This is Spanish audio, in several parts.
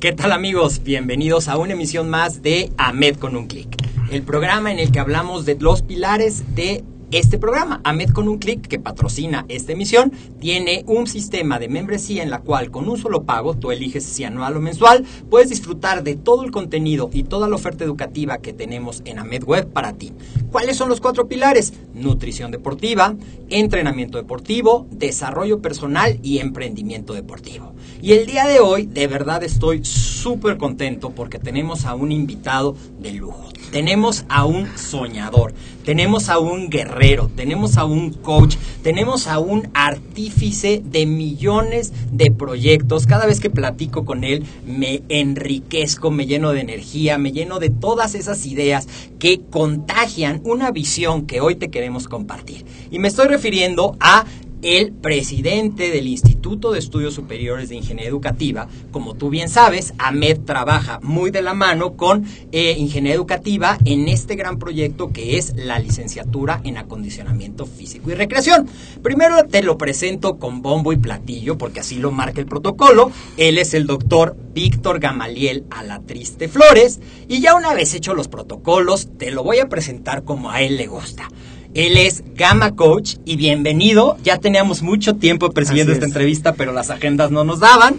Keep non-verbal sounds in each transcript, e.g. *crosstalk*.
¿Qué tal amigos? Bienvenidos a una emisión más de AMED con un clic, el programa en el que hablamos de los pilares de este programa, AMED con un clic, que patrocina esta emisión, tiene un sistema de membresía en la cual con un solo pago, tú eliges si anual o mensual, puedes disfrutar de todo el contenido y toda la oferta educativa que tenemos en AMED Web para ti. ¿Cuáles son los cuatro pilares? Nutrición deportiva, entrenamiento deportivo, desarrollo personal y emprendimiento deportivo. Y el día de hoy, de verdad estoy súper contento porque tenemos a un invitado de lujo. Tenemos a un soñador, tenemos a un guerrero, tenemos a un coach, tenemos a un artífice de millones de proyectos. Cada vez que platico con él me enriquezco, me lleno de energía, me lleno de todas esas ideas que contagian una visión que hoy te queremos compartir. Y me estoy refiriendo a el presidente del Instituto de Estudios Superiores de Ingeniería Educativa. Como tú bien sabes, AMED trabaja muy de la mano con eh, Ingeniería Educativa en este gran proyecto que es la licenciatura en acondicionamiento físico y recreación. Primero te lo presento con bombo y platillo, porque así lo marca el protocolo. Él es el doctor Víctor Gamaliel Alatriste Flores. Y ya una vez hecho los protocolos, te lo voy a presentar como a él le gusta. Él es Gamma Coach y bienvenido. Ya teníamos mucho tiempo persiguiendo esta entrevista, pero las agendas no nos daban.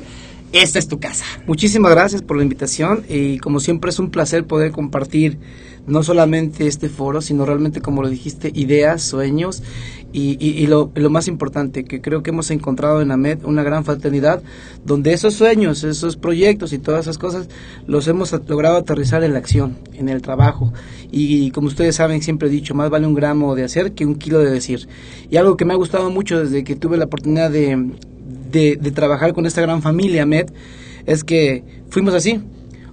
Esta es tu casa. Muchísimas gracias por la invitación y como siempre es un placer poder compartir no solamente este foro, sino realmente, como lo dijiste, ideas, sueños y, lo, más importante, que creo que hemos encontrado en AMED una gran fraternidad, donde esos sueños, esos proyectos y todas esas cosas los hemos logrado aterrizar en la acción, en el trabajo. Y, como ustedes saben, siempre he dicho, más vale un gramo de hacer que un kilo de decir. Y algo que me ha gustado mucho desde que tuve la oportunidad de, de, de trabajar con esta gran familia AMED es que fuimos así.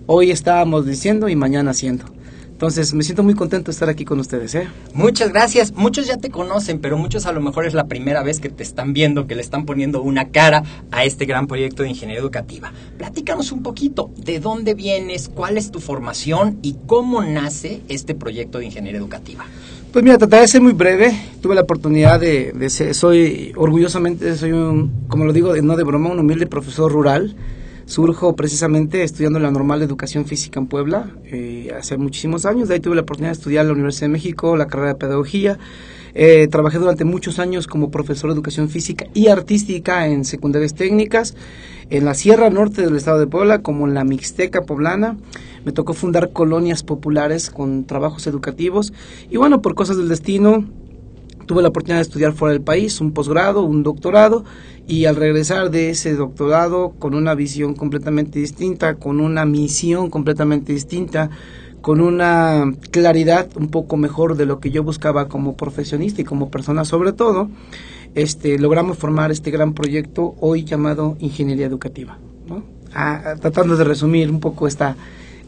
Hoy estábamos diciendo y mañana haciendo. Entonces, me siento muy contento de estar aquí con ustedes. ¿eh? Muchas gracias. Muchos ya te conocen, pero muchos a lo mejor es la primera vez que te están viendo, que le están poniendo una cara a este gran proyecto de ingeniería educativa. Platícanos un poquito de dónde vienes, cuál es tu formación y cómo nace este proyecto de ingeniería educativa. Pues mira, trataré de ser muy breve. Tuve la oportunidad de, de ser, soy orgullosamente, soy un, como lo digo, no de broma, un humilde profesor rural surjo precisamente estudiando la normal de educación física en Puebla eh, hace muchísimos años. De ahí tuve la oportunidad de estudiar en la Universidad de México, la carrera de pedagogía. Eh, trabajé durante muchos años como profesor de educación física y artística en secundarias técnicas, en la Sierra Norte del estado de Puebla, como en la Mixteca poblana. Me tocó fundar colonias populares con trabajos educativos y bueno, por cosas del destino, tuve la oportunidad de estudiar fuera del país, un posgrado, un doctorado, y al regresar de ese doctorado con una visión completamente distinta, con una misión completamente distinta, con una claridad un poco mejor de lo que yo buscaba como profesionista y como persona sobre todo, este, logramos formar este gran proyecto hoy llamado Ingeniería Educativa, tratando de resumir un poco esta,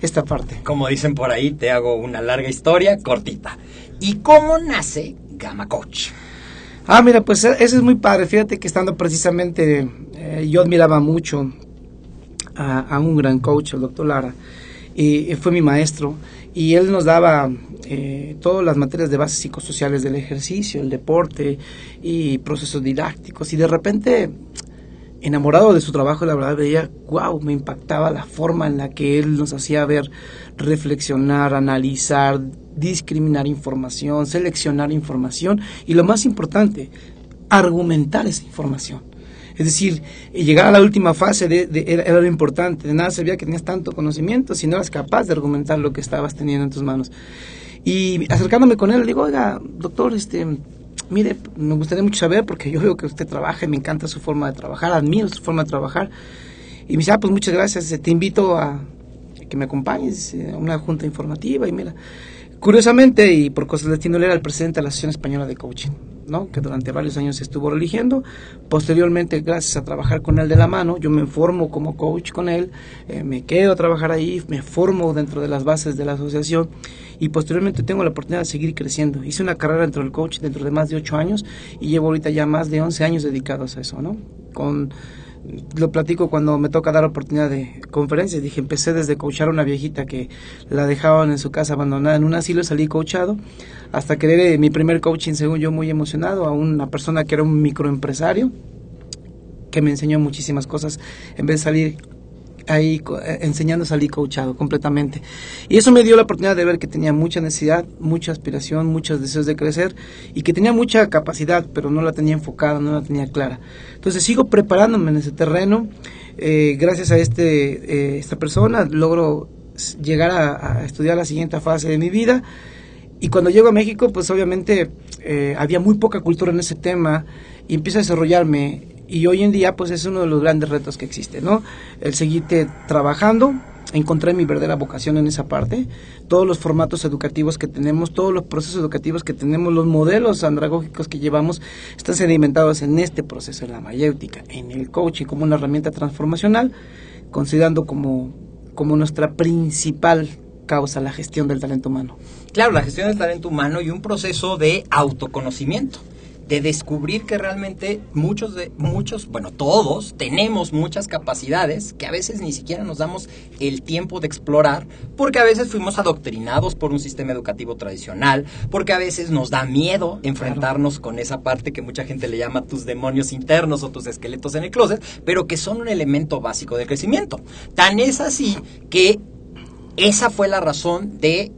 esta parte. Como dicen por ahí, te hago una larga historia cortita. ¿Y cómo nace Gamma Coach? Ah, mira, pues e- eso es muy padre. Fíjate que estando precisamente, eh, yo admiraba mucho a, un gran coach, el doctor Lara, y, y fue mi maestro, y él nos daba eh, todas las materias de bases psicosociales del ejercicio, el deporte y procesos didácticos, y de repente, enamorado de su trabajo, la verdad veía, wow, me impactaba la forma en la que él nos hacía ver, reflexionar, analizar, discriminar información, seleccionar información, y lo más importante, argumentar esa información. Es decir, eh, llegar a la última fase era, era lo importante. De nada servía que tenías tanto conocimiento si no eras capaz de argumentar lo que estabas teniendo en tus manos. Y acercándome con él, le digo, oiga, doctor, este, mire, me gustaría mucho saber porque yo veo que usted trabaja y me encanta su forma de trabajar, admiro su forma de trabajar. Y me dice, ah, pues muchas gracias, eh, te invito a que me acompañes eh, a una junta informativa y mira, curiosamente y por cosas del destino él era el presidente de la Asociación Española de Coaching, ¿no? que durante varios años estuvo religiendo, posteriormente gracias a trabajar con él de la mano, yo me formo como coach con él, eh, me quedo a trabajar ahí, me formo dentro de las bases de la asociación y posteriormente tengo la oportunidad de seguir creciendo. Hice una carrera dentro del coach dentro de más de 8 años y llevo ahorita ya más de 11 años dedicados a eso, ¿no? Con lo platico cuando me toca dar oportunidad de conferencias. Dije, empecé desde coachar a una viejita que la dejaban en su casa abandonada en un asilo, salí coachado, hasta que le mi primer coaching, según yo, muy emocionado, a una persona que era un microempresario, que me enseñó muchísimas cosas, en vez de salir ahí eh, enseñando salí coachado completamente. Y eso me dio la oportunidad de ver que tenía mucha necesidad, mucha aspiración, muchos deseos de crecer y que tenía mucha capacidad, pero no la tenía enfocada, no la tenía clara. Entonces sigo preparándome en ese terreno. Eh, gracias a este, eh, esta persona logro llegar a, a estudiar la siguiente fase de mi vida. Y cuando llego a México, pues obviamente eh, había muy poca cultura en ese tema y empiezo a desarrollarme. Y hoy en día, pues es uno de los grandes retos que existe, ¿no? El seguirte trabajando. Encontré mi verdadera vocación en esa parte. Todos los formatos educativos que tenemos, todos los procesos educativos que tenemos, los modelos andragógicos que llevamos, están sedimentados en este proceso, en la mayéutica, en el coaching como una herramienta transformacional, considerando como, como nuestra principal causa la gestión del talento humano. Claro, la gestión del talento humano y un proceso de autoconocimiento, de descubrir que realmente muchos de muchos, bueno, todos tenemos muchas capacidades que a veces ni siquiera nos damos el tiempo de explorar, porque a veces fuimos adoctrinados por un sistema educativo tradicional, porque a veces nos da miedo enfrentarnos con esa parte que mucha gente le llama tus demonios internos o tus esqueletos en el closet, pero que son un elemento básico del crecimiento. Tan es así que esa fue la razón de,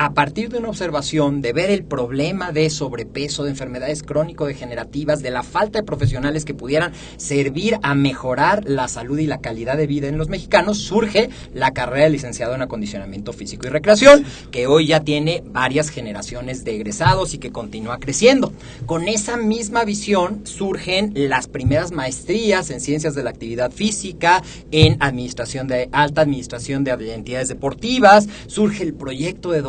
a partir de una observación, de ver el problema de sobrepeso, de enfermedades crónico-degenerativas, de la falta de profesionales que pudieran servir a mejorar la salud y la calidad de vida en los mexicanos, surge la carrera de licenciado en acondicionamiento físico y recreación, que hoy ya tiene varias generaciones de egresados y que continúa creciendo. Con esa misma visión surgen las primeras maestrías en ciencias de la actividad física, en administración de alta administración de entidades deportivas, surge el proyecto de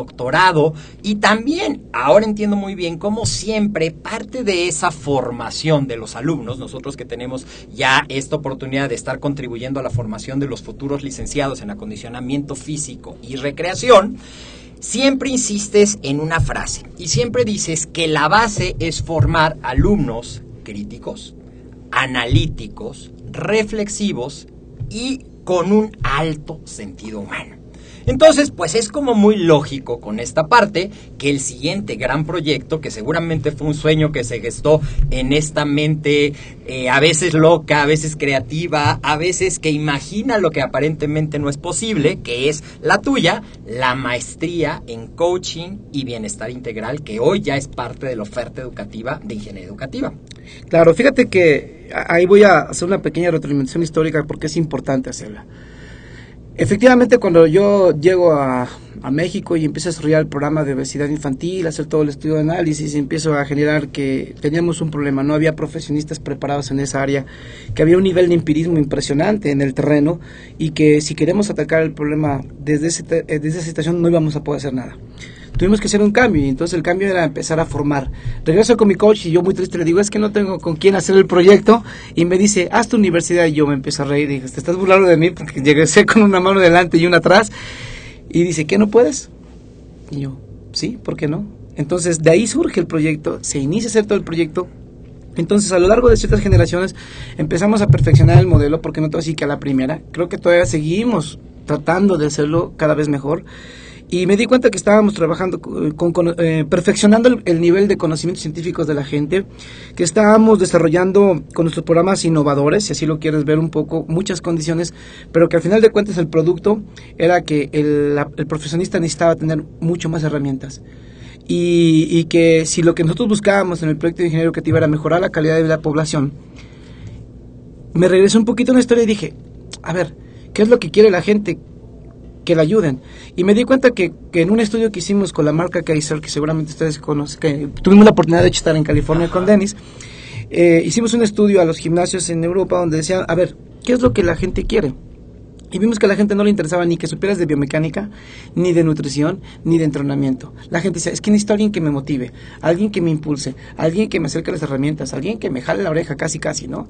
y también ahora entiendo muy bien cómo siempre parte de esa formación de los alumnos, nosotros que tenemos ya esta oportunidad de estar contribuyendo a la formación de los futuros licenciados en acondicionamiento físico y recreación, siempre insistes en una frase y siempre dices que la base es formar alumnos críticos, analíticos, reflexivos y con un alto sentido humano. Entonces, pues es como muy lógico con esta parte que el siguiente gran proyecto, que seguramente fue un sueño que se gestó en esta mente eh, a veces loca, a veces creativa, a veces que imagina lo que aparentemente no es posible, que es la tuya, la maestría en coaching y bienestar integral, que hoy ya es parte de la oferta educativa de ingeniería educativa. Claro, fíjate que ahí voy a hacer una pequeña retroalimentación histórica porque es importante hacerla. Efectivamente, cuando yo llego a, a México y empiezo a desarrollar el programa de obesidad infantil, hacer todo el estudio de análisis, empiezo a generar que teníamos un problema, no había profesionistas preparados en esa área, que había un nivel de empirismo impresionante en el terreno y que si queremos atacar el problema desde, ese desde esa situación no íbamos a poder hacer nada tuvimos que hacer un cambio y entonces el cambio era empezar a formar. Regreso con mi coach y yo muy triste le digo, es que no tengo con quién hacer el proyecto y me dice, haz tu universidad y yo me empiezo a reír y dije, te estás burlando de mí porque llegué con una mano delante y una atrás Y dice, ¿qué no puedes? Y yo, sí, ¿por qué no? Entonces, de ahí surge el proyecto, se inicia a hacer todo el proyecto. Entonces, a lo largo de ciertas generaciones, empezamos a perfeccionar el modelo, porque no todo así que a la primera. Creo que todavía seguimos tratando de hacerlo cada vez mejor. Y me di cuenta que estábamos trabajando con, con, eh, perfeccionando el, el, nivel de conocimientos científicos de la gente, que estábamos desarrollando con nuestros programas innovadores, si así lo quieres ver un poco, muchas condiciones, pero que al final de cuentas el producto era que el, la, profesionista necesitaba tener mucho más herramientas. Y, que si lo que nosotros buscábamos en el proyecto de ingeniería educativa era mejorar la calidad de la población, me regresé un poquito en la historia y dije, a ver, ¿qué es lo que quiere la gente? Que la ayuden. Y me di cuenta que, que, en un estudio que hicimos con la marca Kaiser, que seguramente ustedes conocen, que tuvimos la oportunidad de estar en California Ajá. con Dennis, eh, hicimos un estudio a los gimnasios en Europa donde decían, a ver, ¿qué es lo que la gente quiere? Y vimos que a la gente no le interesaba ni que supieras de biomecánica, ni de nutrición, ni de entrenamiento. La gente decía, es que necesito a alguien que me motive, alguien que me impulse, alguien que me acerque a las herramientas, alguien que me jale la oreja casi casi, ¿no?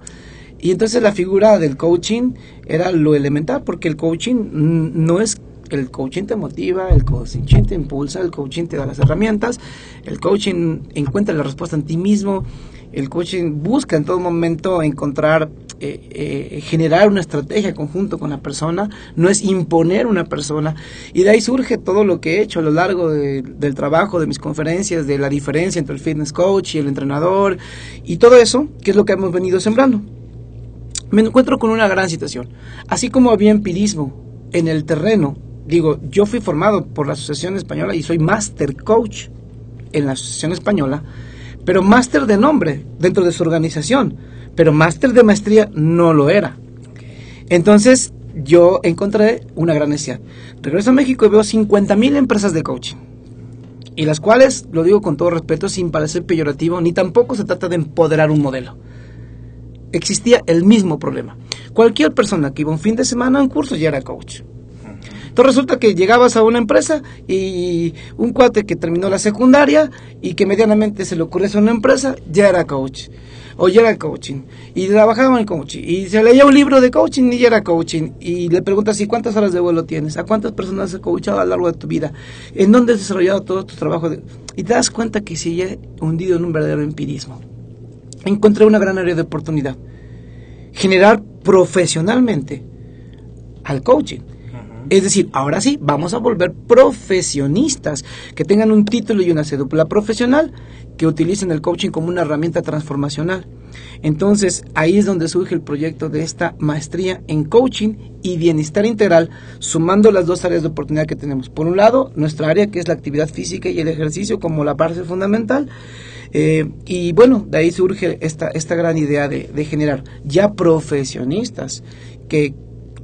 Y entonces la figura del coaching era lo elemental, porque el coaching no es el coaching te motiva, el coaching te impulsa, el coaching te da las herramientas, el coaching encuentra la respuesta en ti mismo, el coaching busca en todo momento encontrar, eh, eh, generar una estrategia conjunto con la persona, no es imponer una persona. Y de ahí surge todo lo que he hecho a lo largo de, del trabajo, de mis conferencias, de la diferencia entre el fitness coach y el entrenador, y todo eso, que es lo que hemos venido sembrando me encuentro con una gran situación. Así como había empirismo en el terreno, digo, yo fui formado por la Asociación Española y soy Master Coach en la Asociación Española, pero máster de nombre dentro de su organización, pero máster de maestría no lo era. Entonces yo encontré una gran necesidad. Regreso a México y veo 50 mil empresas de coaching. Y las cuales, lo digo con todo respeto, sin parecer peyorativo, ni tampoco se trata de empoderar un modelo existía el mismo problema. Cualquier persona que iba un fin de semana a un curso ya era coach. Entonces resulta que llegabas a una empresa y un cuate que terminó la secundaria y que medianamente se le ocurrió a una empresa, ya era coach. O ya era coaching. Y trabajaba en coaching. Y se leía un libro de coaching y ya era coaching. Y le preguntas, ¿y cuántas horas de vuelo tienes? ¿A cuántas personas has coachado a lo largo de tu vida? ¿En dónde has desarrollado todo tu trabajo? Y te das cuenta que sigue hundido en un verdadero empirismo encontré una gran área de oportunidad. Generar profesionalmente al coaching. Es decir, ahora sí, vamos a volver profesionistas que tengan un título y una cédula profesional que utilicen el coaching como una herramienta transformacional. Entonces, ahí es donde surge el proyecto de esta maestría en coaching y bienestar integral, sumando las dos áreas de oportunidad que tenemos. Por un lado, nuestra área que es la actividad física y el ejercicio como la base fundamental, eh, y bueno, de ahí surge esta, esta gran idea de, de generar ya profesionistas que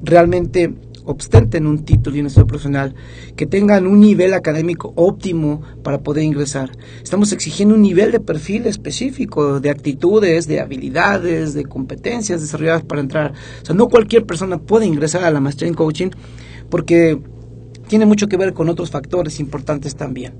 realmente ostenten un título y un estudio profesional, que tengan un nivel académico óptimo para poder ingresar. Estamos exigiendo un nivel de perfil específico, de actitudes, de habilidades, de competencias desarrolladas para entrar. O sea, no cualquier persona puede ingresar a la maestría en coaching porque tiene mucho que ver con otros factores importantes también.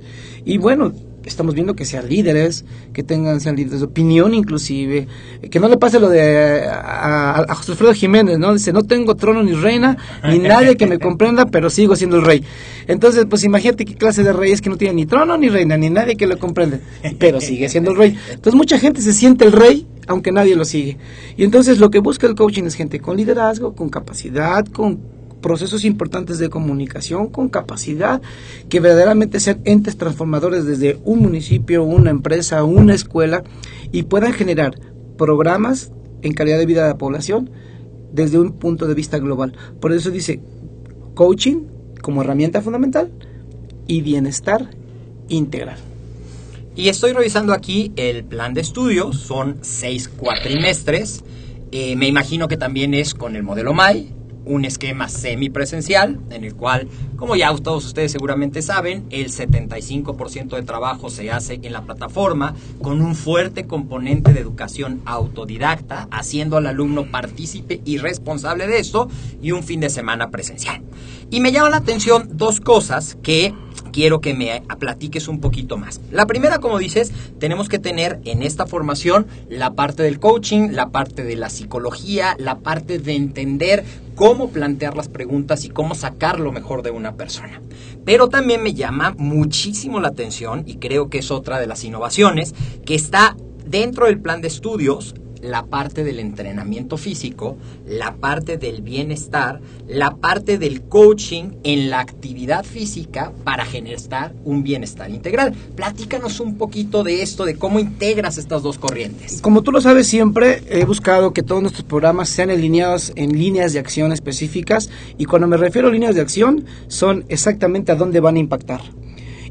Y bueno, estamos viendo que sean líderes, que tengan, sean líderes de opinión inclusive, que no le pase lo de a, a, José Alfredo Jiménez, ¿no? Dice, no tengo trono ni reina, ni *laughs* nadie que me comprenda, pero sigo siendo el rey. Entonces, pues imagínate qué clase de rey es que no tiene ni trono ni reina, ni nadie que lo comprende, pero sigue siendo el rey. Entonces mucha gente se siente el rey aunque nadie lo sigue. Y entonces lo que busca el coaching es gente con liderazgo, con capacidad, con procesos importantes de comunicación con capacidad que verdaderamente sean entes transformadores desde un municipio, una empresa, una escuela y puedan generar programas en calidad de vida de la población desde un punto de vista global. Por eso dice coaching como herramienta fundamental y bienestar integral. Y estoy revisando aquí el plan de estudios, son seis cuatrimestres. Eh, me imagino que también es con el modelo MAI, un esquema semipresencial en el cual, como ya todos ustedes seguramente saben, el 75% de trabajo se hace en la plataforma con un fuerte componente de educación autodidacta, haciendo al alumno partícipe y responsable de esto y un fin de semana presencial. Y me llama la atención dos cosas que quiero que me platiques un poquito más. La primera, como dices, tenemos que tener en esta formación la parte del coaching, la parte de la psicología, la parte de entender cómo plantear las preguntas y cómo sacar lo mejor de una persona. Pero también me llama muchísimo la atención, y creo que es otra de las innovaciones, que está dentro del plan de estudios la parte del entrenamiento físico, la parte del bienestar, la parte del coaching en la actividad física para generar un bienestar integral. Platícanos un poquito de esto, de cómo integras estas dos corrientes. Como tú lo sabes, siempre he buscado que todos nuestros programas sean alineados en líneas de acción específicas y cuando me refiero a líneas de acción son exactamente a dónde van a impactar.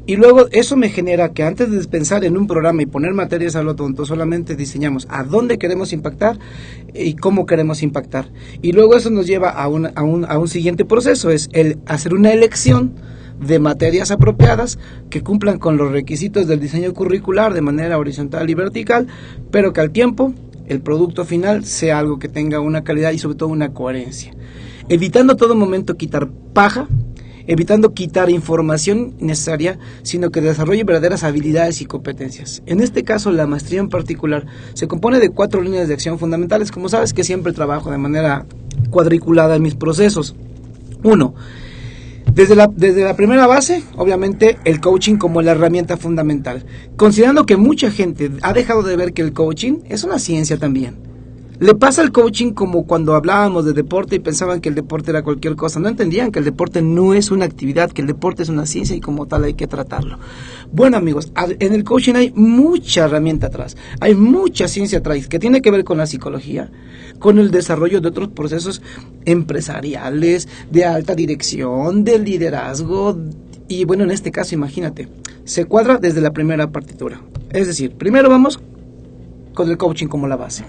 Y luego eso me genera que antes de pensar en un programa y poner materias a lo tonto, solamente diseñamos a dónde queremos impactar y cómo queremos impactar. Y luego eso nos lleva a un, a un, a un siguiente proceso, es el hacer una elección de materias apropiadas que cumplan con los requisitos del diseño curricular de manera horizontal y vertical, pero que al tiempo el producto final sea algo que tenga una calidad y sobre todo una coherencia. Evitando a todo momento quitar paja, evitando quitar información necesaria, sino que desarrolle verdaderas habilidades y competencias. En este caso, la maestría en particular se compone de cuatro líneas de acción fundamentales. Como sabes que siempre trabajo de manera cuadriculada en mis procesos. Uno, desde la, desde la, primera base, obviamente, el coaching como la herramienta fundamental. Considerando que mucha gente ha dejado de ver que el coaching es una ciencia también. Le pasa al coaching como cuando hablábamos de deporte y pensaban que el deporte era cualquier cosa. No entendían que el deporte no es una actividad, que el deporte es una ciencia y como tal hay que tratarlo. Bueno amigos, en el coaching hay mucha herramienta atrás, hay mucha ciencia atrás que tiene que ver con la psicología, con el desarrollo de otros procesos empresariales, de alta dirección, de liderazgo. Y bueno, en este caso imagínate, se cuadra desde la primera partitura. Es decir, primero vamos con el coaching como la base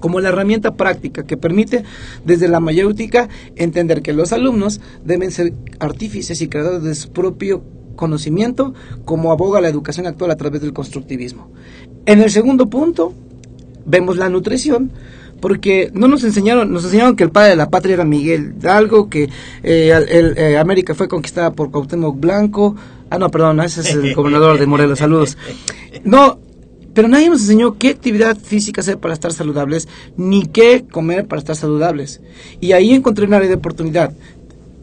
como la herramienta práctica que permite desde la mayéutica entender que los alumnos deben ser artífices y creadores de su propio conocimiento, como aboga la educación actual a través del constructivismo. En el segundo punto, vemos la nutrición, porque no nos enseñaron, nos enseñaron que el padre de la patria era Miguel algo que eh, el, eh, América fue conquistada por Cuauhtémoc Blanco, ah no, perdón, ese es el gobernador de Morelos, saludos. No, pero nadie nos enseñó qué actividad física hacer para estar saludables, ni qué comer para estar saludables. Y ahí encontré una área de oportunidad.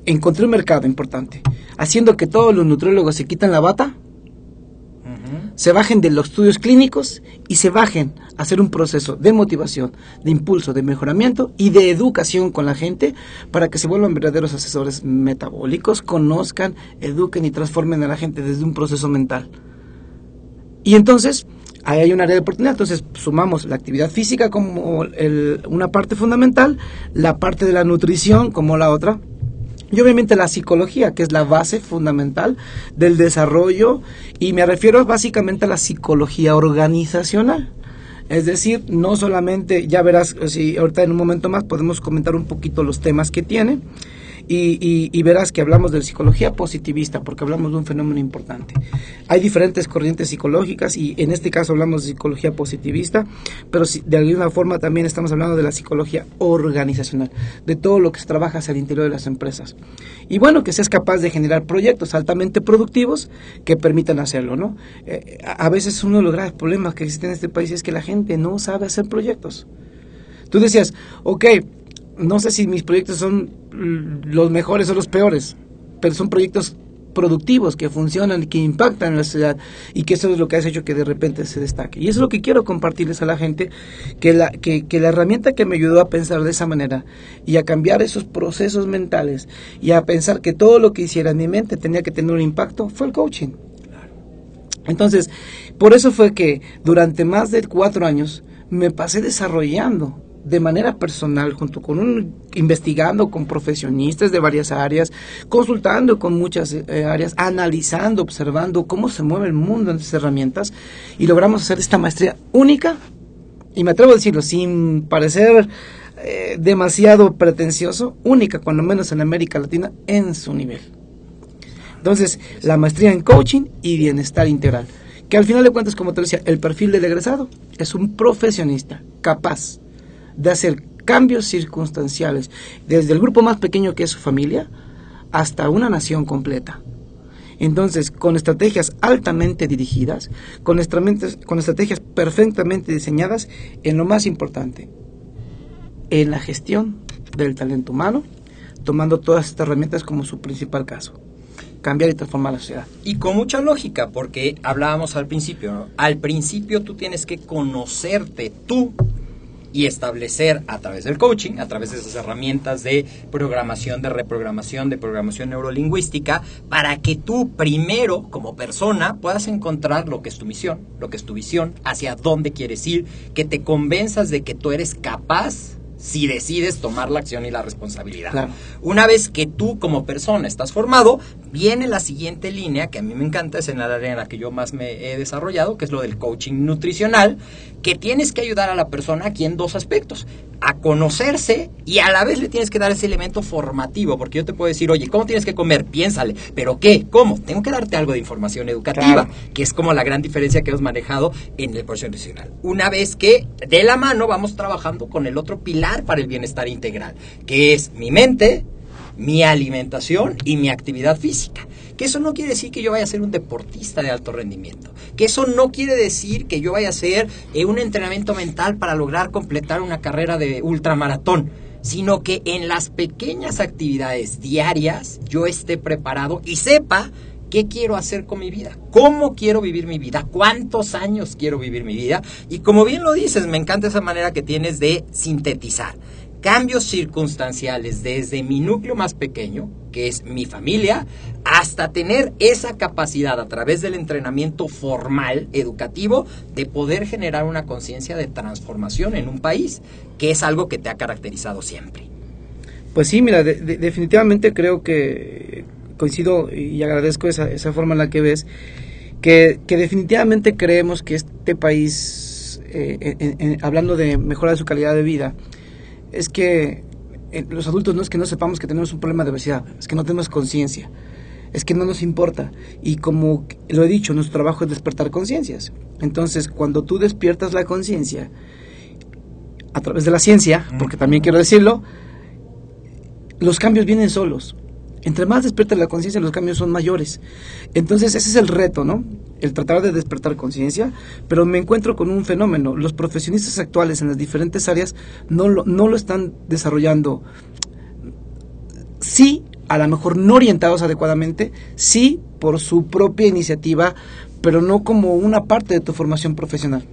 Encontré un mercado importante, haciendo que todos los nutriólogos se quitan la bata, se bajen de los estudios clínicos y se bajen a hacer un proceso de motivación, de impulso, de mejoramiento y de educación con la gente para que se vuelvan verdaderos asesores metabólicos, conozcan, eduquen y transformen a la gente desde un proceso mental. Y entonces ahí hay un área de oportunidad. Entonces sumamos la actividad física como una parte fundamental, la parte de la nutrición como la otra, y obviamente la psicología, que es la base fundamental del desarrollo, y me refiero básicamente a la psicología organizacional. Es decir, no solamente, ya verás, si ahorita en un momento más podemos comentar un poquito los temas que tiene, y, verás que hablamos de psicología positivista porque hablamos de un fenómeno importante. Hay diferentes corrientes psicológicas y en este caso hablamos de psicología positivista, pero de alguna forma también estamos hablando de la psicología organizacional, de todo lo que se trabaja hacia interior de las empresas. Y bueno, que seas capaz de generar proyectos altamente productivos que permitan hacerlo, ¿no? Eh, a veces uno de los graves problemas que existen en este país es que la gente no sabe hacer proyectos. Tú decías, ok, no sé si mis proyectos son los mejores o los peores, pero son proyectos productivos que funcionan y que impactan en la sociedad y que eso es lo que ha hecho que de repente se destaque. Y eso es lo que quiero compartirles a la gente, que la, que, que la herramienta que me ayudó a pensar de esa manera y a cambiar esos procesos mentales y a pensar que todo lo que hiciera en mi mente tenía que tener un impacto fue el coaching. Entonces, por eso fue que durante más de cuatro años me pasé desarrollando de manera personal, junto con un, investigando con profesionistas de varias áreas, consultando con muchas eh, áreas, analizando, observando cómo se mueve el mundo en estas herramientas y logramos hacer esta maestría única y me atrevo a decirlo sin parecer eh, demasiado pretencioso, única cuando menos en América Latina en su nivel. Entonces, la maestría en coaching y bienestar integral, que al final de cuentas, como te decía, el perfil del egresado es un profesionista capaz de hacer cambios circunstanciales, desde el grupo más pequeño que es su familia hasta una nación completa. Entonces, con estrategias altamente dirigidas, con, con estrategias perfectamente diseñadas, en lo más importante, en la gestión del talento humano, tomando todas estas herramientas como su principal caso. Cambiar y transformar la sociedad. Y con mucha lógica, porque hablábamos al principio, ¿no? Al principio tú tienes que conocerte tú y establecer a través del coaching, a través de esas herramientas de programación, de reprogramación, de programación neurolingüística, para que tú primero, como persona, puedas encontrar lo que es tu misión, lo que es tu visión, hacia dónde quieres ir, que te convenzas de que tú eres capaz si decides tomar la acción y la responsabilidad. Claro. Una vez que tú como persona estás formado, viene la siguiente línea, que a mí me encanta, es en la área en la que yo más me he desarrollado, que es lo del coaching nutricional, que tienes que ayudar a la persona aquí en dos aspectos, a conocerse y a la vez le tienes que dar ese elemento formativo, porque yo te puedo decir, oye, ¿cómo tienes que comer? Piénsale, pero ¿qué? ¿Cómo? Tengo que darte algo de información educativa, Claro. que es como la gran diferencia que hemos manejado en el coaching nutricional. Una vez que de la mano vamos trabajando con el otro pilar para el bienestar integral, que es mi mente, mi alimentación y mi actividad física. Que eso no quiere decir que yo vaya a ser un deportista de alto rendimiento. Que eso no quiere decir que yo vaya a hacer eh, un entrenamiento mental para lograr completar una carrera de ultramaratón. Sino que en las pequeñas actividades diarias yo esté preparado y sepa qué quiero hacer con mi vida, cómo quiero vivir mi vida, cuántos años quiero vivir mi vida. Y como bien lo dices, me encanta esa manera que tienes de sintetizar cambios circunstanciales desde mi núcleo más pequeño, que es mi familia, hasta tener esa capacidad a través del entrenamiento formal, educativo, de poder generar una conciencia de transformación en un país, que es algo que te ha caracterizado siempre. Pues sí, mira, de- de- definitivamente creo que coincido y agradezco esa, esa forma en la que ves, que, que definitivamente creemos que este país, eh, en- en- hablando de mejorar su calidad de vida, es que eh, los adultos no es que no sepamos que tenemos un problema de obesidad, es que no tenemos conciencia, es que no nos importa. Y como lo he dicho, nuestro trabajo es despertar conciencias. Entonces, cuando tú despiertas la conciencia, a través de la ciencia, porque también quiero decirlo, los cambios vienen solos. Entre más despierta la conciencia, los cambios son mayores. Entonces, ese es el reto, ¿no? El tratar de despertar conciencia, pero me encuentro con un fenómeno. Los profesionistas actuales en las diferentes áreas no lo, no lo están desarrollando. Sí, a lo mejor no orientados adecuadamente, sí por su propia iniciativa, pero no como una parte de tu formación profesional.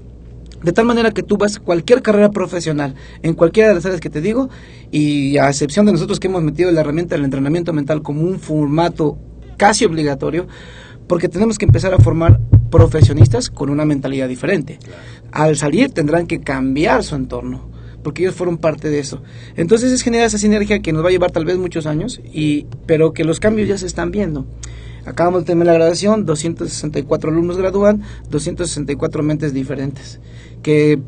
De tal manera que tú vas a cualquier carrera profesional, en cualquiera de las áreas que te digo, y a excepción de nosotros que hemos metido la herramienta del entrenamiento mental como un formato casi obligatorio, porque tenemos que empezar a formar profesionistas con una mentalidad diferente. Al salir tendrán que cambiar su entorno, porque ellos fueron parte de eso. Entonces es generar esa sinergia que nos va a llevar tal vez muchos años, y, pero que los cambios ya se están viendo. Acabamos de terminar la graduación, 264 alumnos gradúan, 264 mentes diferentes, que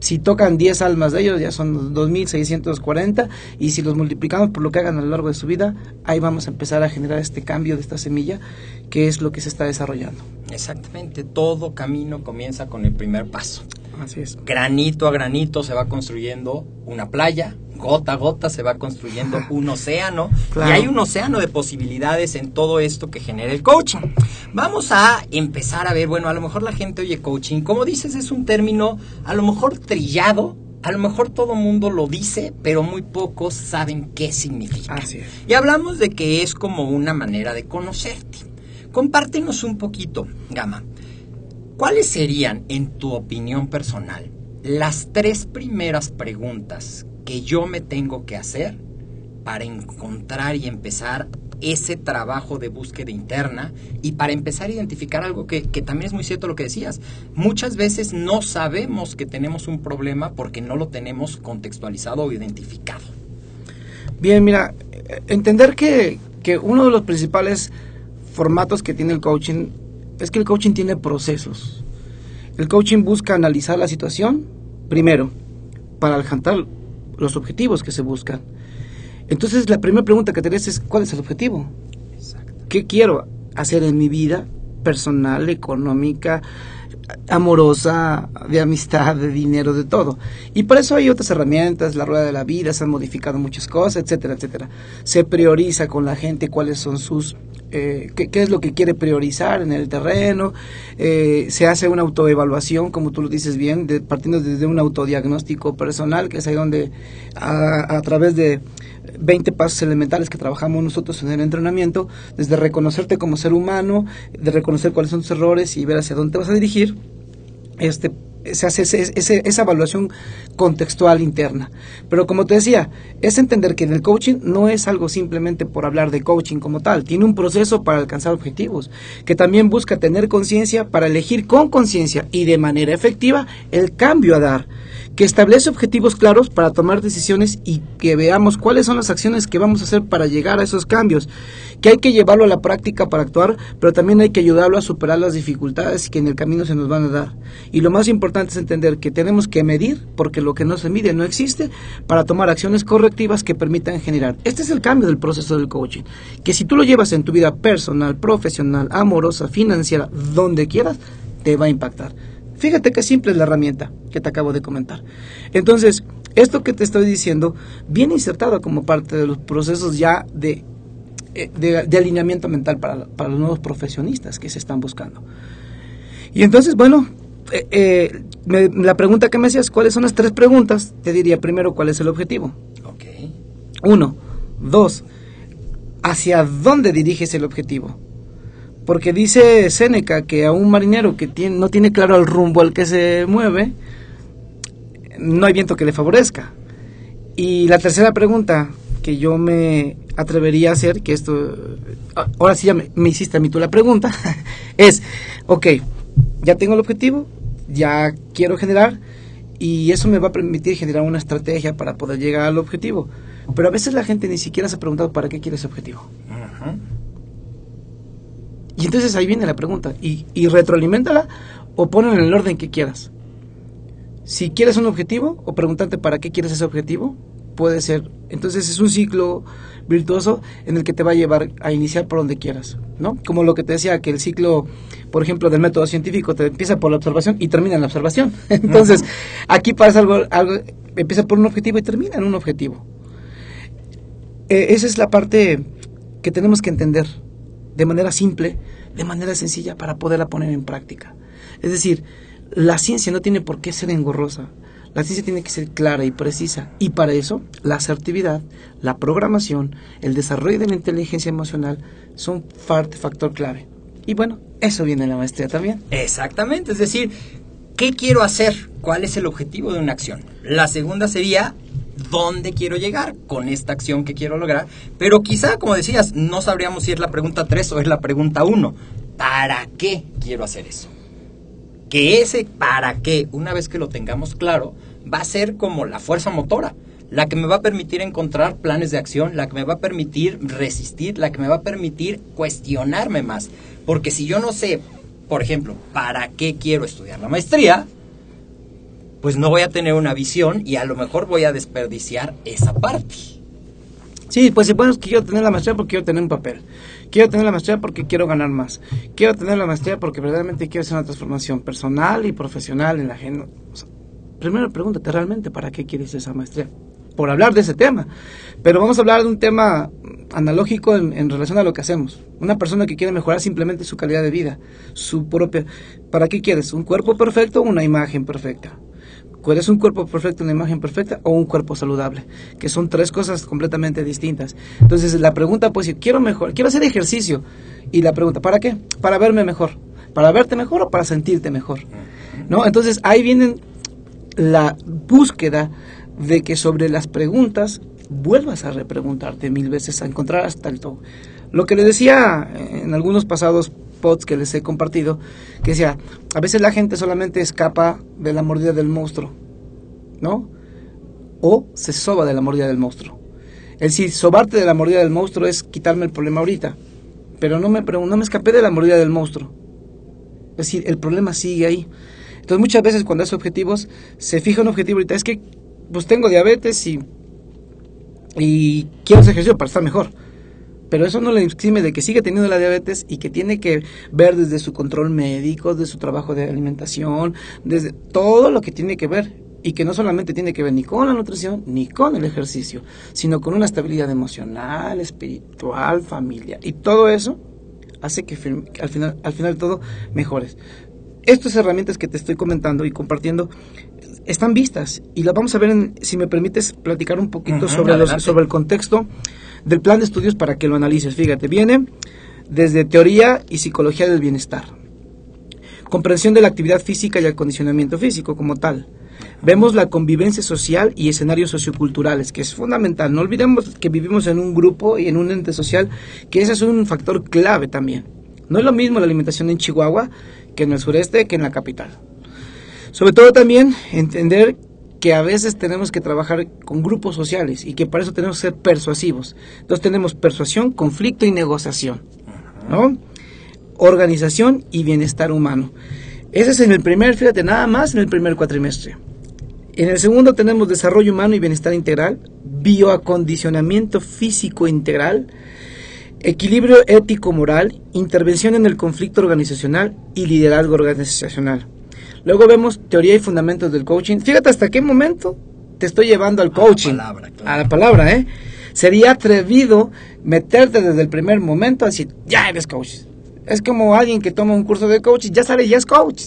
si tocan 10 almas de ellos ya son 2.640 y si los multiplicamos por lo que hagan a lo largo de su vida, ahí vamos a empezar a generar este cambio de esta semilla que es lo que se está desarrollando. Exactamente, todo camino comienza con el primer paso. Así es. Granito a granito se va construyendo una playa, gota a gota se va construyendo *laughs* un océano Claro. y hay un océano de posibilidades en todo esto que genera el coaching. Vamos a empezar a ver, bueno, a lo mejor la gente oye coaching, como dices, es un término a lo mejor trillado, a lo mejor todo mundo lo dice, pero muy pocos saben qué significa. Así es. Y hablamos de que es como una manera de conocerte. Compártenos un poquito, Gama. ¿Cuáles serían, en tu opinión personal, las tres primeras preguntas que yo me tengo que hacer para encontrar y empezar ese trabajo de búsqueda interna y para empezar a identificar algo que, que también es muy cierto lo que decías. Muchas veces no sabemos que tenemos un problema porque no lo tenemos contextualizado o identificado. Bien, mira, eh, entender que, que uno de los principales formatos que tiene el coaching es que el coaching tiene procesos. El coaching busca analizar la situación, primero, para alcanzar los objetivos que se buscan. Entonces, la primera pregunta que tenés es, ¿cuál es el objetivo? ¿Qué quiero hacer en mi vida personal, económica, amorosa, de amistad, de dinero, de todo? Y por eso hay otras herramientas, la rueda de la vida, se han modificado muchas cosas, etcétera, etcétera. Se prioriza con la gente cuáles son sus eh, qué, es lo que quiere priorizar en el terreno, eh, se hace una autoevaluación, como tú lo dices bien, partiendo desde un autodiagnóstico personal, que es ahí donde a, a través de 20 pasos elementales que trabajamos nosotros en el entrenamiento, desde reconocerte como ser humano, de reconocer cuáles son tus errores y ver hacia dónde te vas a dirigir, este se hace ese- ese- esa evaluación contextual interna. Pero como te decía, es entender que en el coaching no es algo simplemente por hablar de coaching como tal, tiene un proceso para alcanzar objetivos, que también busca tener conciencia para elegir con conciencia y de manera efectiva el cambio a dar, que establece objetivos claros para tomar decisiones y que veamos cuáles son las acciones que vamos a hacer para llegar a esos cambios, que hay que llevarlo a la práctica para actuar, pero también hay que ayudarlo a superar las dificultades que en el camino se nos van a dar. Y lo más importante es entender que tenemos que medir, porque lo que no se mide no existe, para tomar acciones correctivas que permitan generar. Este es el cambio del proceso del coaching, que si tú lo llevas en tu vida personal, profesional, amorosa, financiera, donde quieras, te va a impactar. Fíjate qué simple es la herramienta que te acabo de comentar. Entonces, esto que te estoy diciendo viene insertado como parte de los procesos ya de, eh, de, de alineamiento mental para, para los nuevos profesionistas que se están buscando. Y entonces, bueno, eh, eh, me- la pregunta que me hacías, ¿cuáles son las tres preguntas? Te diría primero, ¿cuál es el objetivo? Ok. Uno. Dos. ¿Hacia dónde diriges el objetivo? Porque dice Séneca que a un marinero que no tiene claro el rumbo al que se mueve, no hay viento que le favorezca. Y la tercera pregunta que yo me atrevería a hacer, que esto, ah, ahora sí ya me, me hiciste a mí tú la pregunta, *laughs* es, ok, ya tengo el objetivo, ya quiero generar, y eso me va a permitir generar una estrategia para poder llegar al objetivo. Pero a veces la gente ni siquiera se ha preguntado para qué quiere ese objetivo. Y entonces ahí viene la pregunta. Y, y retroaliméntala o ponla en el orden que quieras. Si quieres un objetivo o preguntarte para qué quieres ese objetivo, puede ser. Entonces es un ciclo virtuoso en el que te va a llevar a iniciar por donde quieras, ¿no? Como lo que te decía, que el ciclo, por ejemplo, del método científico te empieza por la observación y termina en la observación. *laughs* Entonces, aquí pasa algo, algo, empieza por un objetivo y termina en un objetivo. Eh, esa es la parte que tenemos que entender de manera simple, de manera sencilla, para poderla poner en práctica. Es decir, la ciencia no tiene por qué ser engorrosa. La ciencia tiene que ser clara y precisa. Y para eso, la asertividad, la programación, el desarrollo de la inteligencia emocional son factor clave. Y bueno, eso viene en la maestría también. Exactamente, es decir, ¿qué quiero hacer? ¿Cuál es el objetivo de una acción? La segunda sería, ¿dónde quiero llegar con esta acción que quiero lograr? Pero quizá, como decías, no sabríamos si es la pregunta 3 o es la pregunta 1. ¿Para qué quiero hacer eso? Que ese para qué, una vez que lo tengamos claro, va a ser como la fuerza motora, la que me va a permitir encontrar planes de acción, la que me va a permitir resistir, la que me va a permitir cuestionarme más. Porque si yo no sé, por ejemplo, para qué quiero estudiar la maestría, pues no voy a tener una visión y a lo mejor voy a desperdiciar esa parte. Sí, pues bueno, es que quiero tener la maestría porque quiero tener un papel. Quiero tener la maestría porque quiero ganar más. Quiero tener la maestría porque verdaderamente quiero hacer una transformación personal y profesional en la gente. O sea, primero pregúntate realmente para qué quieres esa maestría. Por hablar de ese tema. Pero vamos a hablar de un tema analógico en, en relación a lo que hacemos. Una persona que quiere mejorar simplemente su calidad de vida, su propia... ¿Para qué quieres? ¿Un cuerpo perfecto o una imagen perfecta? ¿Quieres un cuerpo perfecto, una imagen perfecta o un cuerpo saludable? Que son tres cosas completamente distintas. Entonces la pregunta pues quiero mejor, quiero hacer ejercicio. Y la pregunta, ¿para qué? Para verme mejor. ¿Para verte mejor o para sentirte mejor? ¿No? Entonces ahí viene la búsqueda de que sobre las preguntas vuelvas a repreguntarte mil veces, a encontrar hasta el todo. Lo que les decía en algunos pasados pods que les he compartido, que decía, a veces la gente solamente escapa de la mordida del monstruo, ¿no? O se soba de la mordida del monstruo. El decir, sobarte de la mordida del monstruo es quitarme el problema ahorita, pero no me, no me escapé de la mordida del monstruo. Es decir, el problema sigue ahí. Entonces muchas veces cuando hace objetivos, se fija un objetivo ahorita, es que pues tengo diabetes y, y quiero hacer ejercicio para estar mejor. Pero eso no le exime de que sigue teniendo la diabetes y que tiene que ver desde su control médico, de su trabajo de alimentación, desde todo lo que tiene que ver. Y que no solamente tiene que ver ni con la nutrición ni con el ejercicio, sino con una estabilidad emocional, espiritual, familiar. Y todo eso hace que al final, al final de todo mejores. Estas herramientas que te estoy comentando y compartiendo están vistas y las vamos a ver, en- si me permites platicar un poquito sobre, los- sobre el contexto del plan de estudios para que lo analices. Fíjate, viene desde teoría y psicología del bienestar, comprensión de la actividad física y acondicionamiento físico como tal. Vemos la convivencia social y escenarios socioculturales, que es fundamental. No olvidemos que vivimos en un grupo y en un ente social, que ese es un factor clave también. No es lo mismo la alimentación en Chihuahua que en el sureste, que en la capital. Sobre todo también entender que a veces tenemos que trabajar con grupos sociales y que para eso tenemos que ser persuasivos. Entonces tenemos persuasión, conflicto y negociación. ¿No? Organización y bienestar humano. Ese es en el primer, fíjate, nada más en el primer cuatrimestre. En el segundo tenemos desarrollo humano y bienestar integral, bioacondicionamiento físico integral, equilibrio ético-moral, intervención en el conflicto organizacional y liderazgo organizacional. Luego vemos teoría y fundamentos del coaching. Fíjate hasta qué momento te estoy llevando al la coaching. palabra, claro. A la palabra, ¿eh? Sería atrevido meterte desde el primer momento a decir, ya eres coach. Es como alguien que toma un curso de coach y ya sale, ya es coach.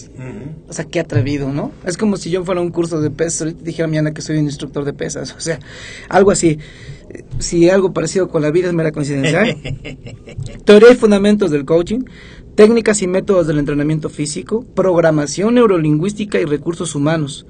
O sea, qué atrevido, ¿no? Es como si yo fuera a un curso de pesas, ahorita dijera mañana que soy un instructor de pesas, o sea, algo así. Eh, Si algo parecido con la vida es mera coincidencia. *laughs* Teoría y fundamentos del coaching, técnicas y métodos del entrenamiento físico, programación neurolingüística y recursos humanos,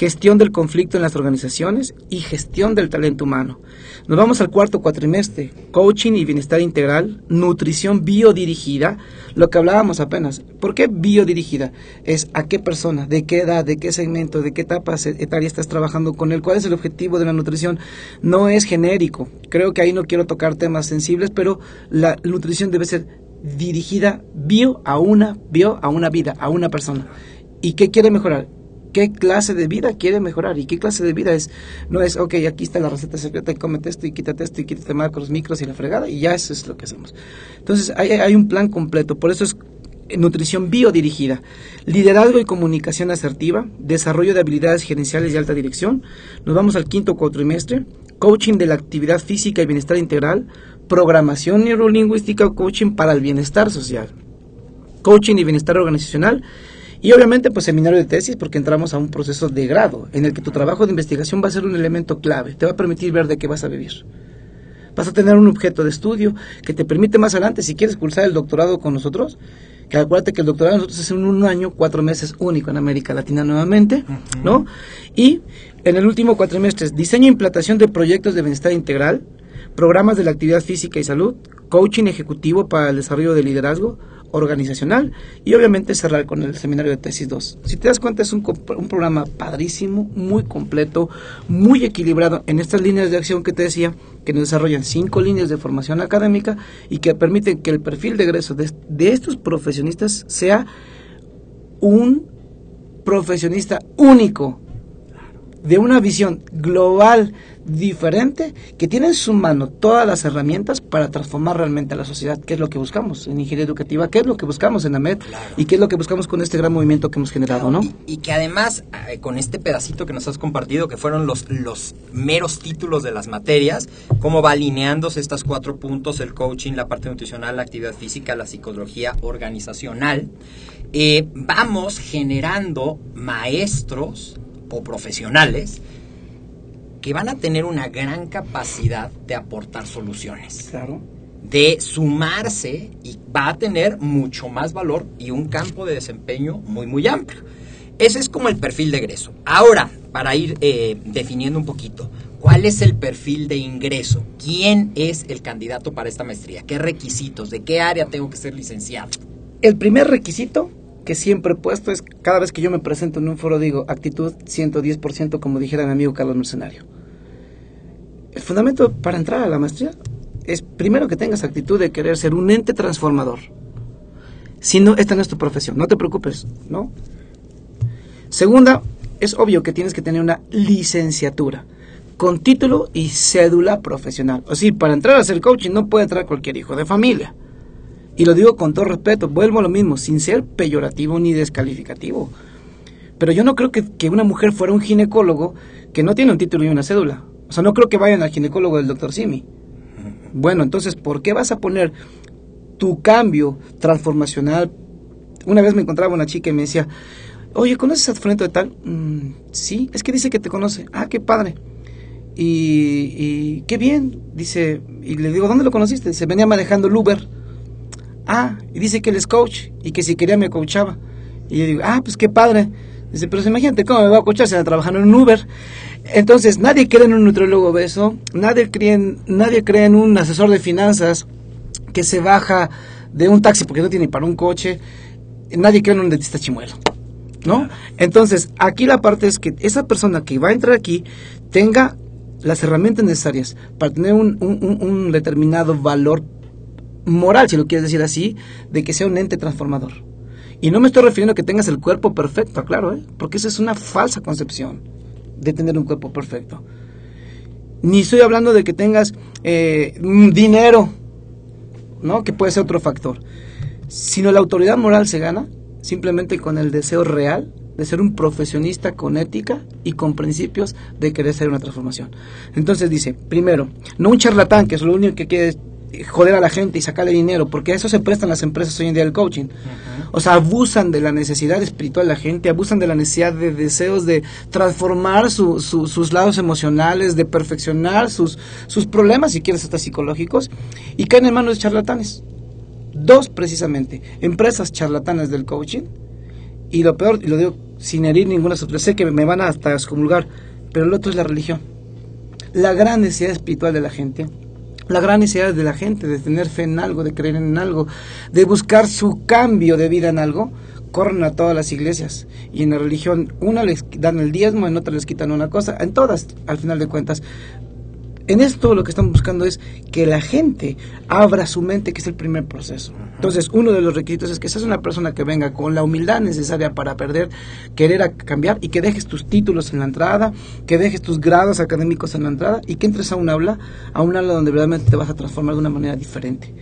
gestión del conflicto en las organizaciones y gestión del talento humano. Nos vamos al cuarto cuatrimestre, coaching y bienestar integral, nutrición biodirigida, lo que hablábamos apenas. ¿Por qué biodirigida? Es a qué persona, de qué edad, de qué segmento, de qué etapa etaria estás trabajando con él, cuál es el objetivo de la nutrición. No es genérico. Creo que ahí no quiero tocar temas sensibles, pero la nutrición debe ser dirigida bio a una, bio a una vida, a una persona. ¿Y qué quiere mejorar? ¿Qué clase de vida quiere mejorar? ¿Y qué clase de vida es? No es, ok, aquí está la receta secreta y esto y quítate esto y quítate macros, micros y la fregada y ya eso es lo que hacemos. Entonces hay, hay un plan completo, por eso es nutrición biodirigida, liderazgo y comunicación asertiva, desarrollo de habilidades gerenciales y alta dirección. Nos vamos al quinto cuatrimestre, coaching de la actividad física y bienestar integral, programación neurolingüística o coaching para el bienestar social, coaching y bienestar organizacional. Y obviamente, pues seminario de tesis, porque entramos a un proceso de grado, en el que tu trabajo de investigación va a ser un elemento clave, te va a permitir ver de qué vas a vivir. Vas a tener un objeto de estudio que te permite más adelante, si quieres cursar el doctorado con nosotros, que acuérdate que el doctorado nosotros es en un año, cuatro meses único en América Latina nuevamente, ¿no? Y en el último cuatrimestre, es diseño e implantación de proyectos de bienestar integral, programas de la actividad física y salud, coaching ejecutivo para el desarrollo de liderazgo organizacional y obviamente cerrar con el seminario de tesis 2. Si te das cuenta es un, un programa padrísimo, muy completo, muy equilibrado en estas líneas de acción que te decía, que nos desarrollan cinco líneas de formación académica y que permiten que el perfil de egreso de, de estos profesionistas sea un profesionista único, de una visión global diferente, que tiene en su mano todas las herramientas para transformar realmente a la sociedad, que es lo que buscamos en ingeniería educativa, que es lo que buscamos en AMED Claro. y que es lo que buscamos con este gran movimiento que hemos generado, ¿no? Y, y que además, eh, con este pedacito que nos has compartido, que fueron los, los meros títulos de las materias, cómo va alineándose estos cuatro puntos, el coaching, la parte nutricional, la actividad física, la psicología organizacional, eh, vamos generando maestros o profesionales que van a tener una gran capacidad de aportar soluciones Claro. de sumarse y va a tener mucho más valor y un campo de desempeño muy, muy amplio. Ese es como el perfil de egreso. Ahora, para ir eh, definiendo un poquito, ¿cuál es el perfil de ingreso? ¿Quién es el candidato para esta maestría? ¿Qué requisitos? ¿De qué área tengo que ser licenciado? El primer requisito que siempre he puesto es, cada vez que yo me presento en un foro, digo, actitud 110%, como dijera mi amigo Carlos Mercenario. El fundamento para entrar a la maestría es primero que tengas actitud de querer ser un ente transformador. Si no, esta no es tu profesión, no te preocupes, ¿no? Segunda, es obvio que tienes que tener una licenciatura con título y cédula profesional. O sí, para entrar a ser coaching no puede entrar cualquier hijo de familia. Y lo digo con todo respeto, vuelvo a lo mismo, sin ser peyorativo ni descalificativo. Pero yo no creo que, que una mujer fuera un ginecólogo que no tiene un título y una cédula. O sea, no creo que vayan al ginecólogo del doctor Simi. Bueno, entonces, ¿por qué vas a poner tu cambio transformacional. Una vez me encontraba una chica y me decía, oye, ¿conoces a Fulanito de tal? "Mm, sí, es que dice que te conoce. Ah, qué padre. Y, y qué bien, dice, y le digo, ¿dónde lo conociste? Dice, venía manejando el Uber. Ah, y dice que él es coach y que si quería me coachaba. Y yo digo, ah, pues qué padre. Dice, pero imagínate cómo me va a coachar si anda trabajando en un Uber. Entonces, nadie cree en un nutriólogo obeso, nadie cree en, nadie cree en un asesor de finanzas que se baja de un taxi porque no tiene para un coche. Nadie cree en un dentista chimuelo. ¿No? Entonces, aquí la parte es que esa persona que va a entrar aquí tenga las herramientas necesarias para tener un- un- un determinado valor moral, si lo quieres decir así, de que sea un ente transformador. Y no me estoy refiriendo a que tengas el cuerpo perfecto, claro, ¿eh? porque esa es una falsa concepción de tener un cuerpo perfecto. Ni estoy hablando de que tengas eh, dinero, ¿no? Que puede ser otro factor. Sino la autoridad moral se gana simplemente con el deseo real de ser un profesionista con ética y con principios de querer hacer una transformación. Entonces dice, primero, no un charlatán que es lo único que quiere joder a la gente y sacarle dinero, porque a eso se prestan las empresas hoy en día del coaching. O sea, abusan de la necesidad espiritual de la gente, abusan de la necesidad de deseos de transformar su- su- sus lados emocionales, de perfeccionar sus, sus problemas, si quieres, hasta psicológicos, y caen en manos de charlatanes. Dos, precisamente, empresas charlatanas del coaching, y lo peor, y lo digo sin herir ninguna sorpresa, sé que me van hasta excomulgar, pero el otro es la religión. La gran necesidad espiritual de la gente, la gran necesidad de la gente de tener fe en algo, de creer en algo, de buscar su cambio de vida en algo, corren a todas las iglesias. Y en la religión, una les dan el diezmo, en otra les quitan una cosa, en todas, al final de cuentas. En esto lo que estamos buscando es que la gente abra su mente, que es el primer proceso. Entonces, uno de los requisitos es que seas una persona que venga con la humildad necesaria para perder, querer a- cambiar y que dejes tus títulos en la entrada, que dejes tus grados académicos en la entrada y que entres a un aula, a un aula donde realmente te vas a transformar de una manera diferente.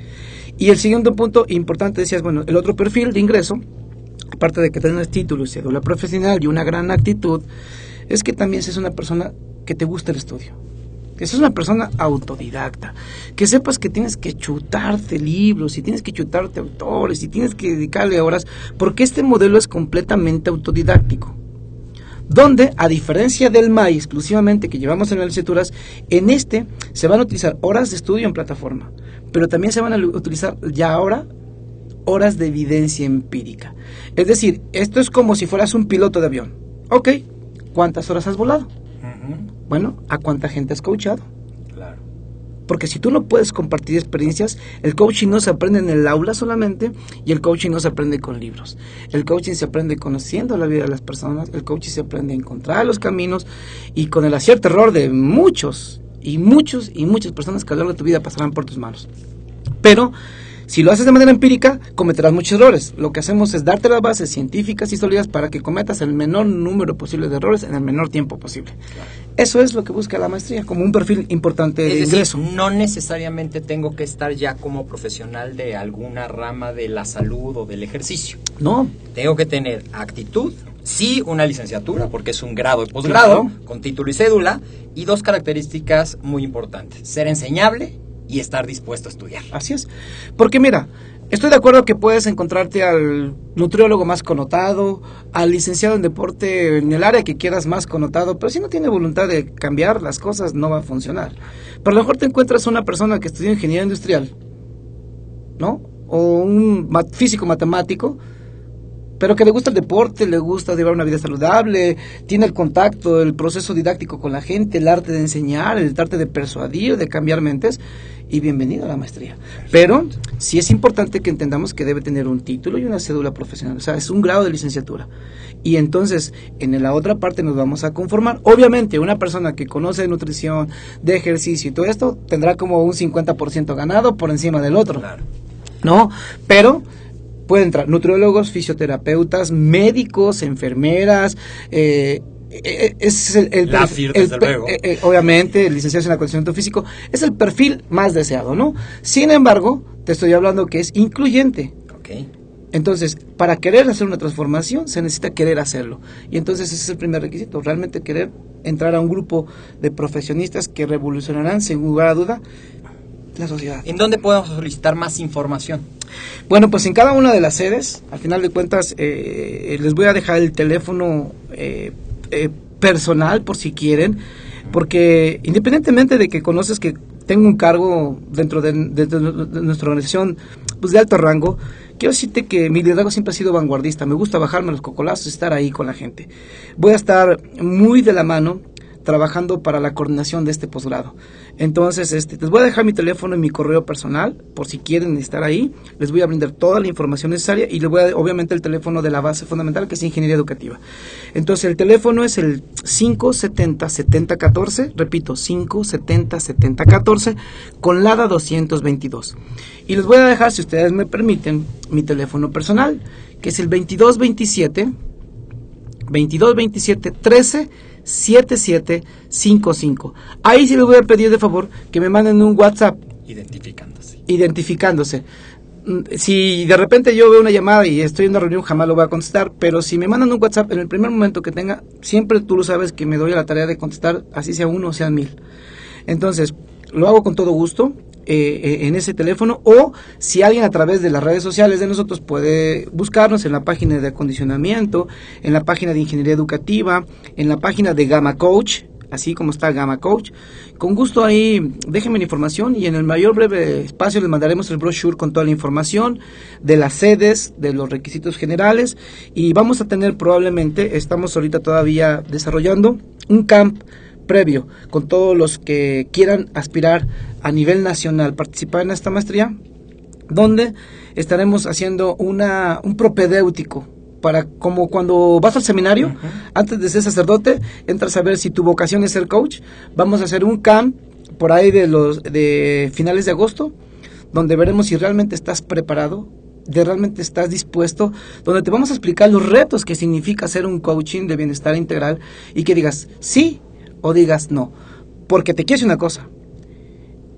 Y el siguiente punto importante decías, bueno, el otro perfil de ingreso, aparte de que tengas título y cédula profesional y una gran actitud, es que también seas una persona que te guste el estudio. Que seas una persona autodidacta. Que sepas que tienes que chutarte libros, y tienes que chutarte autores, y tienes que dedicarle horas, porque este modelo es completamente autodidáctico. Donde, a diferencia del MAI exclusivamente que llevamos en las licenciaturas, en este se van a utilizar horas de estudio en plataforma, pero también se van a utilizar ya ahora horas de evidencia empírica. Es decir, esto es como si fueras un piloto de avión. Ok, ¿cuántas horas has volado? Bueno, ¿a cuánta gente has coachado? Claro. Porque si tú no puedes compartir experiencias, el coaching no se aprende en el aula solamente y el coaching no se aprende con libros. El coaching se aprende conociendo la vida de las personas, el coaching se aprende a encontrar los caminos y con el acierto error de muchos y muchos y muchas personas que a lo largo de tu vida pasarán por tus manos. Pero si lo haces de manera empírica, cometerás muchos errores. Lo que hacemos es darte las bases científicas y sólidas para que cometas el menor número posible de errores en el menor tiempo posible. Eso es lo que busca la maestría, como un perfil importante de decir, ingreso. no necesariamente tengo que estar ya como profesional de alguna rama de la salud o del ejercicio. No, Tengo que tener actitud, sí, una licenciatura, porque es un grado de posgrado, Claro. con título y cédula, y dos características muy importantes, ser enseñable y estar dispuesto a estudiar. Así es. Porque mira, estoy de acuerdo que puedes encontrarte al nutriólogo más connotado, al licenciado en deporte en el área que quieras más connotado, pero si no tiene voluntad de cambiar las cosas no va a funcionar. Pero a lo mejor te encuentras una persona que estudió ingeniería industrial, ¿no? O un físico matemático, pero que le gusta el deporte, le gusta llevar una vida saludable, tiene el contacto, el proceso didáctico con la gente, el arte de enseñar, el arte de persuadir, de cambiar mentes, y bienvenido a la maestría. Pero sí es importante que entendamos que debe tener un título y una cédula profesional, o sea, es un grado de licenciatura. Y entonces, en la otra parte nos vamos a conformar. Obviamente, una persona que conoce de nutrición, de ejercicio y todo esto, tendrá como un 50% ganado por encima del otro. Claro. ¿no? Pero pueden entrar nutriólogos, fisioterapeutas, médicos, enfermeras, eh, eh, es el, el La perf- FIR, el desde pe- luego. eh, eh, obviamente, licenciados en acondicionamiento físico, es el perfil más deseado, ¿no? Sin embargo, te estoy hablando que es incluyente. Ok. Entonces, para querer hacer una transformación, se necesita querer hacerlo. Y entonces ese es el primer requisito, realmente querer entrar a un grupo de profesionistas que revolucionarán, sin lugar a duda, la sociedad. ¿En dónde podemos solicitar más información? Bueno, pues en cada una de las sedes, al final de cuentas, eh, les voy a dejar el teléfono eh, eh, personal por si quieren, porque independientemente de que conoces que tengo un cargo dentro de, nuestra organización pues de alto rango, quiero decirte que mi liderazgo siempre ha sido vanguardista, me gusta bajarme los cocolazos estar ahí con la gente. Voy a estar muy de la mano trabajando para la coordinación de este posgrado. Entonces, este, les voy a dejar mi teléfono y mi correo personal, por si quieren estar ahí. Les voy a brindar toda la información necesaria y les voy a, obviamente, el teléfono de la base fundamental, que es Ingeniería Educativa. Entonces, el teléfono es el 570-7014, repito, 570-7014, con LADA 222. Y les voy a dejar, si ustedes me permiten, mi teléfono personal, que es el 2227 2227 13 77 55. Ahí sí les voy a pedir de favor que me manden un WhatsApp Identificándose. identificándose. Mm, Si de repente yo veo una llamada y estoy en una reunión, jamás lo voy a contestar, pero si me mandan un WhatsApp en el primer momento que tenga, siempre tú lo sabes que me doy a la tarea de contestar, así sea uno o sean mil. Entonces, lo hago con todo gusto eh, eh, en ese teléfono o si alguien a través de las redes sociales de nosotros puede buscarnos en la página de acondicionamiento, en la página de ingeniería educativa, en la página de Gamma Coach, así como está Gamma Coach. Con gusto ahí déjenme la información y en el mayor breve espacio les mandaremos el brochure con toda la información de las sedes, de los requisitos generales y vamos a tener probablemente, estamos ahorita todavía desarrollando un camp previo con todos los que quieran aspirar a nivel nacional participar en esta maestría donde estaremos haciendo una, un propedéutico para como cuando vas al seminario, antes de ser sacerdote, entras a ver si tu vocación es ser coach. Vamos a hacer un camp por ahí de los de finales de agosto, donde veremos si realmente estás preparado, de realmente estás dispuesto, donde te vamos a explicar los retos que significa hacer un coaching de bienestar integral y que digas sí o digas no. Porque te quiero una cosa,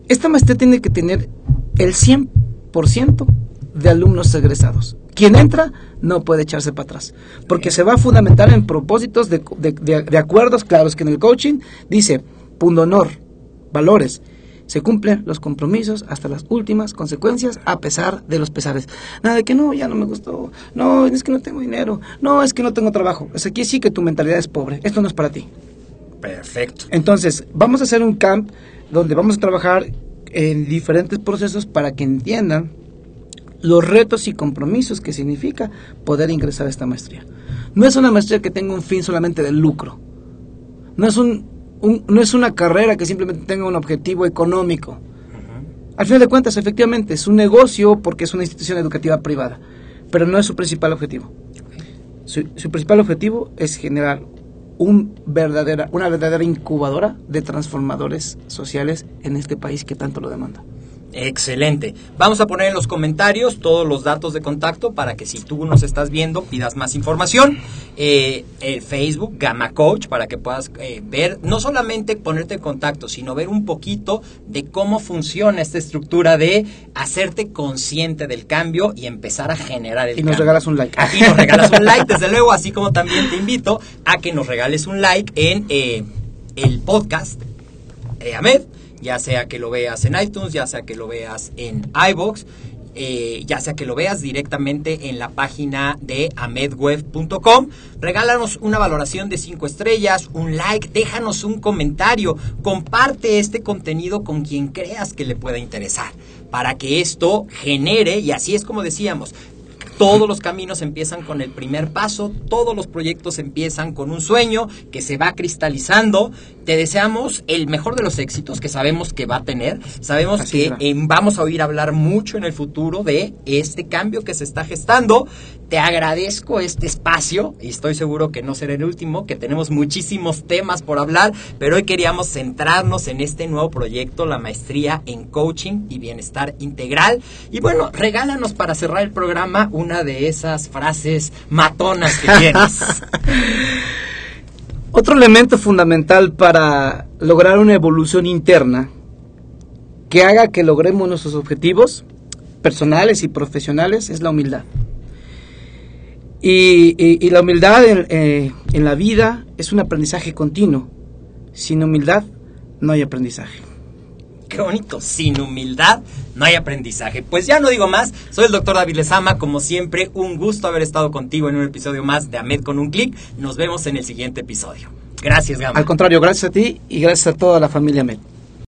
esta maestría tiene que tener el 100% de alumnos egresados. Quien entra no puede echarse para atrás, porque se va a fundamentar en propósitos de, de- de- de acuerdos claros que en el coaching dice, punto honor, valores, se cumplen los compromisos hasta las últimas consecuencias a pesar de los pesares. Nada de que no, ya no me gustó, no, es que no tengo dinero, no, es que no tengo trabajo. Es aquí sí que tu mentalidad es pobre, esto no es para ti. Perfecto. Entonces, vamos a hacer un camp donde vamos a trabajar en diferentes procesos para que entiendan los retos y compromisos que significa poder ingresar a esta maestría. No es una maestría que tenga un fin solamente de lucro. No es, un, un- no es una carrera que simplemente tenga un objetivo económico. Al final de cuentas, efectivamente, es un negocio porque es una institución educativa privada, pero no es su principal objetivo. Su, su principal objetivo es generar un verdadera, una verdadera incubadora de transformadores sociales en este país que tanto lo demanda. Excelente. Vamos a poner en los comentarios todos los datos de contacto para que si tú nos estás viendo pidas más información. Eh, el Facebook Gamma Coach para que puedas eh, ver, no solamente ponerte en contacto, sino ver un poquito de cómo funciona esta estructura de hacerte consciente del cambio y empezar a generar el Y nos cambio. regalas un like. Y nos regalas un like, desde *laughs* luego, así como también te invito a que nos regales un like en eh, el podcast de Ahmed, ya sea que lo veas en iTunes, ya sea que lo veas en iBox, eh, ya sea que lo veas directamente en la página de amedweb.com. Regálanos una valoración de 5 estrellas, un like, déjanos un comentario, comparte este contenido con quien creas que le pueda interesar, para que esto genere, y así es como decíamos, todos los caminos empiezan con el primer paso, todos los proyectos empiezan con un sueño que se va cristalizando. Te deseamos el mejor de los éxitos que sabemos que va a tener. Sabemos Así que eh, vamos a oír hablar mucho en el futuro de este cambio que se está gestando. Te agradezco este espacio y estoy seguro que no será el último, que tenemos muchísimos temas por hablar, pero hoy queríamos centrarnos en este nuevo proyecto, la maestría en coaching y bienestar integral. Y bueno, regálanos para cerrar el programa una de esas frases matonas que tienes. *laughs* Otro elemento fundamental para lograr una evolución interna que haga que logremos nuestros objetivos personales y profesionales es la humildad. Y, y- y la humildad en, eh, en la vida es un aprendizaje continuo. Sin humildad no hay aprendizaje. qué bonito. Sin humildad no hay aprendizaje. Pues ya no digo más. Soy el doctor David Lezama. Como siempre, un gusto haber estado contigo en un episodio más de AMED con un clic. Nos vemos en el siguiente episodio. Gracias, Gama. Al contrario, gracias a ti y gracias a toda la familia Med.